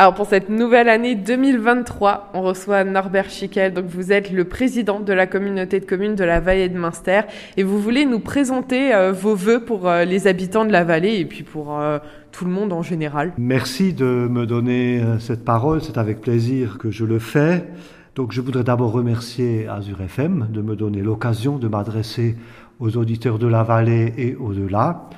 Alors pour cette nouvelle année 2023, on reçoit Norbert Schickel. Donc vous êtes le président de la communauté de communes de la vallée de Münster et vous voulez nous présenter euh, vos voeux pour euh, les habitants de la vallée et puis pour euh, tout le monde en général. Merci de me donner cette parole, c'est avec plaisir que je le fais. Donc je voudrais d'abord remercier Azure FM de me donner l'occasion de m'adresser aux auditeurs de la vallée et au-delà.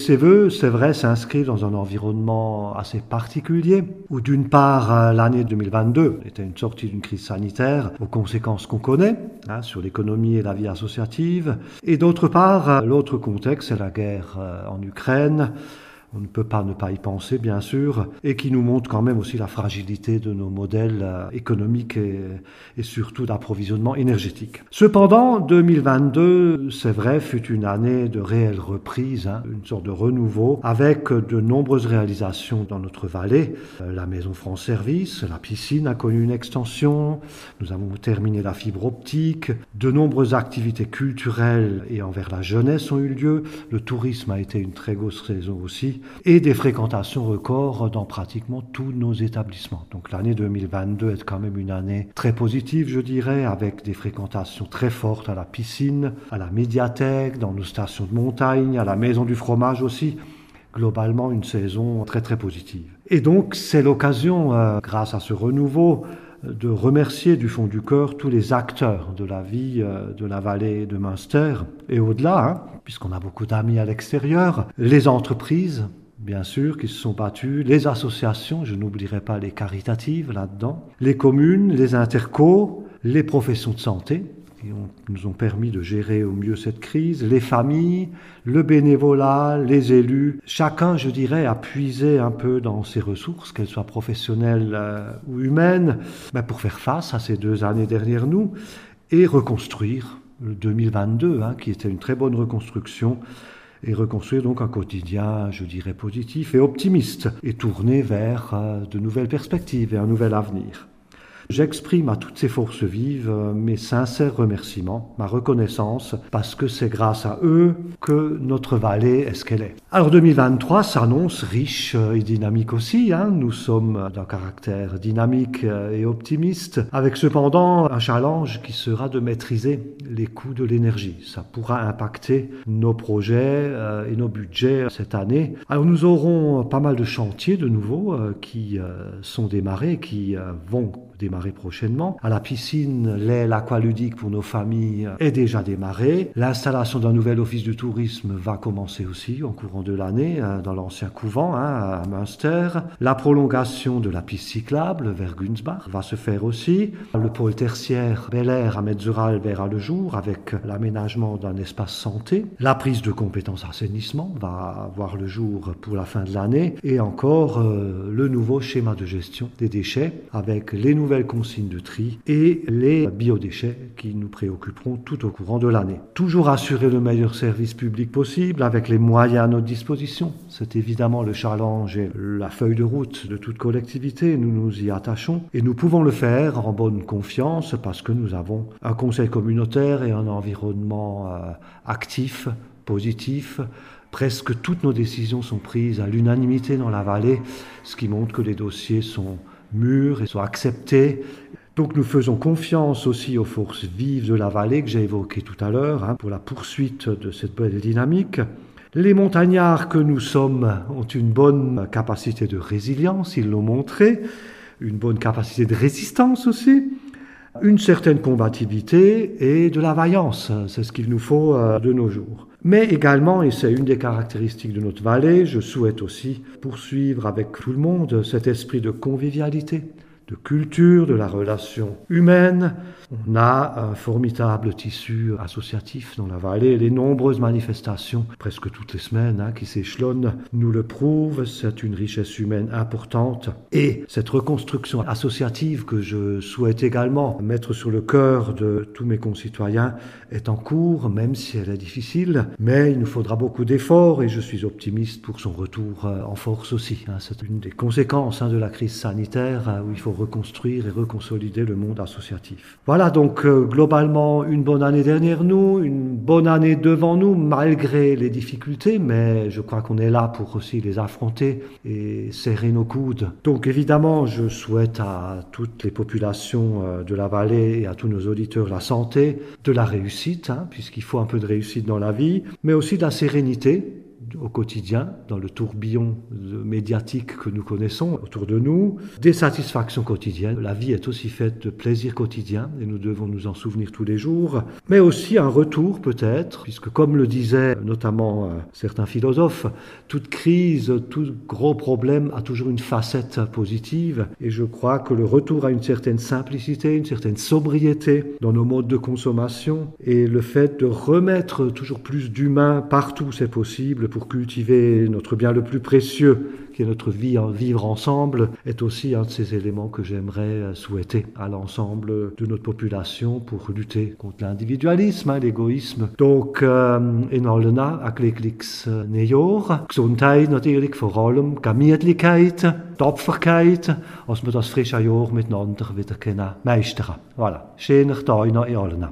Ces vœux, c'est vrai, s'inscrivent dans un environnement assez particulier, où d'une part, euh, l'année 2022 était une sortie d'une crise sanitaire aux conséquences qu'on connaît hein, sur l'économie et la vie associative, et d'autre part, euh, l'autre contexte, c'est la guerre euh, en Ukraine, on ne peut pas ne pas y penser, bien sûr, et qui nous montre quand même aussi la fragilité de nos modèles euh, économiques et, surtout d'approvisionnement énergétique. Cependant, 2022, c'est vrai, fut une année de réelle reprise, hein, une sorte de renouveau, avec de nombreuses réalisations dans notre vallée. Euh, la Maison France Service, la piscine a connu une extension, nous avons terminé la fibre optique, de nombreuses activités culturelles et envers la jeunesse ont eu lieu, le tourisme a été une très grosse raison aussi, et des fréquentations records dans pratiquement tous nos établissements. Donc l'année 2022 est quand même une année très positive, je dirais, avec des fréquentations très fortes à la piscine, à la médiathèque, dans nos stations de montagne, à la maison du fromage aussi globalement une saison très très positive. Et donc c'est l'occasion, euh, grâce à ce renouveau, de remercier du fond du cœur tous les acteurs de la vie euh, de la vallée de Münster et au-delà, hein, puisqu'on a beaucoup d'amis à l'extérieur, les entreprises, bien sûr, qui se sont battues, les associations, je n'oublierai pas les caritatives là-dedans, les communes, les intercos, les professions de santé, qui nous ont permis de gérer au mieux cette crise, les familles, le bénévolat, les élus. Chacun, je dirais, a puisé un peu dans ses ressources, qu'elles soient professionnelles euh, ou humaines, ben, pour faire face à ces deux années derrière nous et reconstruire le 2022, hein, qui était une très bonne reconstruction et reconstruire donc un quotidien, je dirais, positif et optimiste, et tourné vers euh, de nouvelles perspectives et un nouvel avenir. J'exprime à toutes ces forces vives euh, mes sincères remerciements, ma reconnaissance, parce que c'est grâce à eux que notre vallée est ce qu'elle est. Alors 2023 s'annonce riche euh, et dynamique aussi. Hein. Nous sommes d'un caractère dynamique euh, et optimiste, avec cependant un challenge qui sera de maîtriser les coûts de l'énergie. Ça pourra impacter nos projets et nos budgets cette année. Alors nous aurons pas mal de chantiers de nouveau qui sont démarrés, qui vont démarrer prochainement. À la piscine, l'aile aqualudique pour nos familles est déjà démarrée. L'installation d'un nouvel office du tourisme va commencer aussi en courant de l'année euh, dans l'ancien couvent hein, à Münster. La prolongation de la piste cyclable vers Günzbach va se faire aussi. Le pôle tertiaire Bel Air à Metzeral verra le jour avec l'aménagement d'un espace santé. La prise de compétences assainissement va voir le jour pour la fin de l'année et encore euh, le nouveau schéma de gestion des déchets avec les nouvelles nouvelles consignes de tri et les biodéchets qui nous préoccuperont tout au courant de l'année. Toujours assurer le meilleur service public possible avec les moyens à notre disposition. C'est évidemment le challenge et la feuille de route de toute collectivité. Nous nous y attachons et nous pouvons le faire en bonne confiance parce que nous avons un conseil communautaire et un environnement euh, actif, positif, Presque toutes nos décisions sont prises à l'unanimité dans la vallée, ce qui montre que les dossiers sont mûrs et sont acceptés. Donc nous faisons confiance aussi aux forces vives de la vallée que j'ai évoquées tout à l'heure hein, pour la poursuite de cette belle dynamique. Les montagnards que nous sommes ont une bonne capacité de résilience, ils l'ont montré, une bonne capacité de résistance aussi, une certaine combativité et de la vaillance. C'est ce qu'il nous faut euh, de nos jours. Mais également, et c'est une des caractéristiques de notre vallée, je souhaite aussi poursuivre avec tout le monde cet esprit de convivialité, de culture, de la relation humaine. On a un formidable tissu associatif dans la vallée. Les nombreuses manifestations, presque toutes les semaines, hein, qui s'échelonnent, nous le prouvent. C'est une richesse humaine importante. Et cette reconstruction associative que je souhaite également mettre sur le cœur de tous mes concitoyens est en cours, même si elle est difficile. Mais il nous faudra beaucoup d'efforts et je suis optimiste pour son retour euh, en force aussi. Hein. C'est une des conséquences hein, de la crise sanitaire où il faut reconstruire et reconsolider le monde associatif. Voilà donc euh, globalement une bonne année derrière nous, une bonne année devant nous malgré les difficultés, mais je crois qu'on est là pour aussi les affronter et serrer nos coudes. Donc évidemment, je souhaite à toutes les populations euh, de la vallée et à tous nos auditeurs la santé, de la réussite, hein, puisqu'il faut un peu de réussite dans la vie, mais aussi de la sérénité au quotidien, dans le tourbillon médiatique que nous connaissons autour de nous, des satisfactions quotidiennes. La vie est aussi faite de plaisirs quotidiens et nous devons nous en souvenir tous les jours, mais aussi un retour peut-être, puisque comme le disaient notamment euh, certains philosophes, toute crise, tout gros problème a toujours une facette positive et je crois que le retour à une certaine simplicité, une certaine sobriété dans nos modes de consommation et le fait de remettre toujours plus d'humain partout c'est possible cultiver notre bien le plus précieux, qui est notre vie en vivre ensemble, est aussi un de ces éléments que j'aimerais euh, souhaiter à l'ensemble de notre population pour lutter contre l'individualisme, hein, l'égoïsme. Donc, euh, in allena akliks nejor, Gesundheit natürlich vor allem, Gemütlichkeit, Tapferkeit, als wir das frische Jahr miteinander wieder können meistern. Voilà. Schöner Tag in allena.